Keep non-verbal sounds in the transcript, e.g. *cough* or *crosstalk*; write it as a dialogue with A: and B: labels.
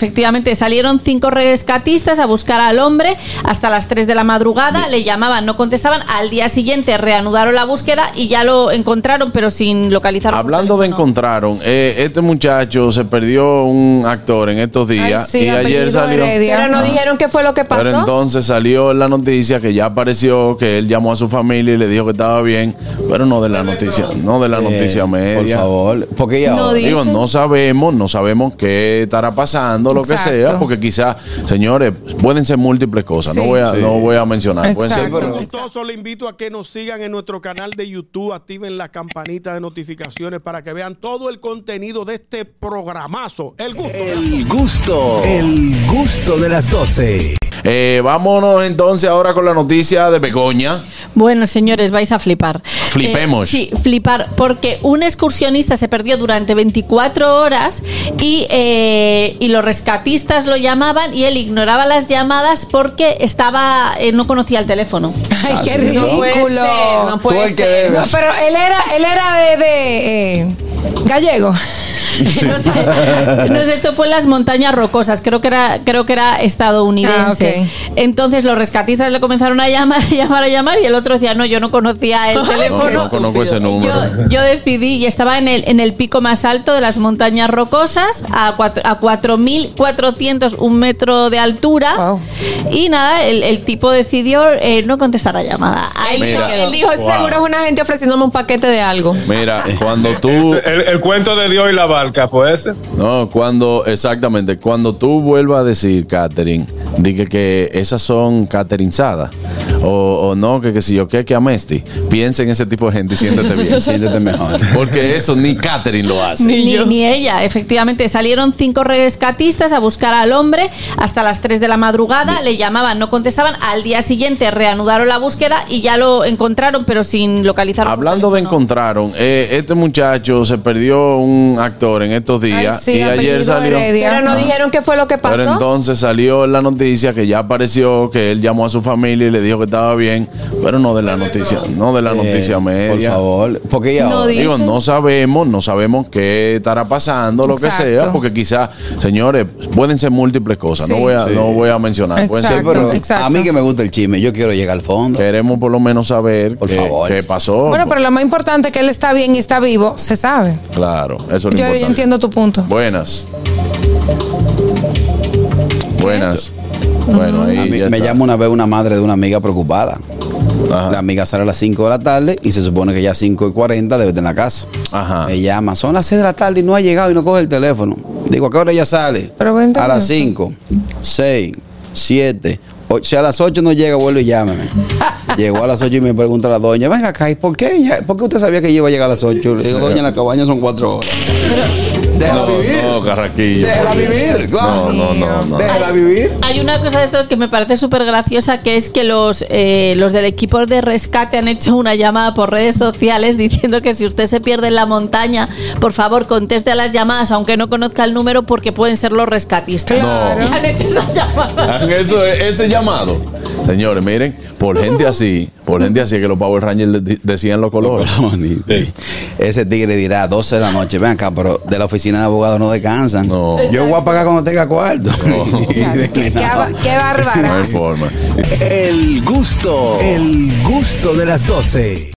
A: Efectivamente, salieron cinco rescatistas a buscar al hombre hasta las 3 de la madrugada, le llamaban, no contestaban, al día siguiente reanudaron la búsqueda y ya lo encontraron, pero sin localizar.
B: Hablando de encontraron, eh, este muchacho se perdió un actor en estos días
C: Ay, sí,
B: y ayer salió...
C: Heredia. Pero no dijeron qué fue lo que pasó.
B: Pero entonces salió la noticia que ya apareció, que él llamó a su familia y le dijo que estaba bien, pero no de la noticia, no de la noticia media.
D: Por favor, porque ya
A: No
D: ahora-
B: Digo, no sabemos, no sabemos qué estará pasando, lo que
C: Exacto.
B: sea, porque quizás, señores, pueden ser múltiples cosas, no
C: Sí.
B: voy a,
D: Sí.
B: no voy a mencionar, pueden ser
C: Exacto.
E: Le invito a que nos sigan en nuestro canal de YouTube, activen la campanita de notificaciones para que vean todo el contenido de este programazo. El gusto.
F: El gusto, el gusto de las 12.
B: Eh, vámonos entonces ahora con la noticia de Begoña.
A: Bueno, señores, vais a flipar.
B: Flipemos.
A: Eh, sí, flipar, porque un excursionista se perdió durante 24 horas y, eh, y los rescatistas lo llamaban y él ignoraba las llamadas porque estaba eh, no conocía el teléfono. *laughs*
C: Ay, qué
D: ¿no?
C: ridículo.
A: No puede ser, no puede
D: Tú el que
A: ser.
D: debes.
C: No, pero él era, él era de, de, eh, gallego.
A: no, sé, no sé, esto fue en las montañas rocosas, creo que era, creo que era estadounidense.
C: Ah,
A: Entonces los rescatistas le comenzaron a llamar, a *laughs* llamar, a llamar y el otro decía, no, yo no conocía el *laughs* teléfono.
B: No, no ese número.
A: Yo, yo decidí y estaba en el, en el pico más alto de las montañas rocosas, a, cuatro- a 4.400, un metro de altura.
C: Wow.
A: Y nada, el, el tipo decidió eh, no contestar la llamada. Ahí
B: Mira.
C: Él dijo,
B: Wow.
C: seguro es una gente ofreciéndome un paquete de algo.
B: Mira, cuando *laughs* tú...
G: El, el cuento de Dios y la barca, fue ese.
B: No, cuando, exactamente, cuando tú vuelvas a decir, Catherine, dije que esas son caterinzadas, o, o no, que, que si yo qué, que amesti, piensa en ese tipo de gente y siéntete bien. *laughs*
D: Siéntete mejor.
B: Porque eso ni Catherine lo hace.
A: Ni, ni ella, efectivamente. Salieron cinco rescatistas a buscar al hombre hasta las 3 de la madrugada, le llamaban, no contestaban, al día siguiente reanudaron la búsqueda y ya lo encontraron, pero sin localizar.
B: Hablando de encontraron, eh, este muchacho se perdió un actor en estos días
C: Ay, sí,
B: y ayer.
C: Heredia. Pero no dijeron qué fue lo que pasó.
B: Pero entonces salió la noticia que ya apareció, que él llamó a su familia y le dijo que estaba bien, pero no de la noticia, no de la noticia
D: Eh,
B: media.
D: Por favor, porque ya
A: No
B: Digo, no sabemos, no sabemos qué estará pasando, lo que sea, porque quizás, señores, pueden ser múltiples cosas, no voy a,
D: Sí.
B: no voy a mencionar. Pueden ser-
D: Sí, pero
C: exacto.
D: a mí que me gusta el chisme, yo quiero llegar al fondo.
B: queremos por lo menos saber
D: Por
B: qué,
D: favor.
B: qué pasó.
C: Bueno, pero lo más importante es que él está bien y está vivo, se sabe.
B: Claro, eso es lo
C: Yo, entiendo tu punto.
B: Buenas. Buenas. Bueno, ahí
D: A mí
B: ya
D: me
B: está.
D: llama una vez una madre de una amiga preocupada.
B: Ajá.
D: La amiga sale a las 5 de la tarde y se supone que ya a 5 y 40 debe estar en la casa.
B: Ajá.
D: Me llama, son las 6 de la tarde y no ha llegado y no coge el teléfono. Digo, ¿a qué hora ella sale?
C: Pero vente
D: a las
C: con eso.
D: 5, 6, 7. Si a las 8 no llega, vuelve y llámeme. *laughs* Llegó a las 8 y me pregunta la doña, venga acá, ¿y por qué? ¿Por qué usted sabía que ella iba a llegar a las 8? Le digo, doña, en la cabaña son 4 horas. *laughs* Déjala
B: No,
D: vivir.
B: no, Carraquillo.
D: Déjala vivir.
B: No, no, no, no.
D: Déjala vivir.
A: Hay una cosa de esto que me parece súper graciosa, que es que los, eh, los del equipo de rescate han hecho una llamada por redes sociales diciendo que si usted se pierde en la montaña, por favor conteste a las llamadas, aunque no conozca el número, porque pueden ser los rescatistas.
B: Claro.
A: Y Han hecho esa llamada.
B: Eso, ese llamado. Señores, miren, por gente así, por gente así que los Power Rangers de- decían los colores. *laughs*
D: Ese tigre dirá 12 de la noche, ven acá, pero de la oficina de abogados no descansan.
B: No.
D: Yo voy a pagar cuando tenga cuarto. *laughs*
C: Qué, qué, qué
B: No hay forma.
F: El gusto, el gusto de las 12.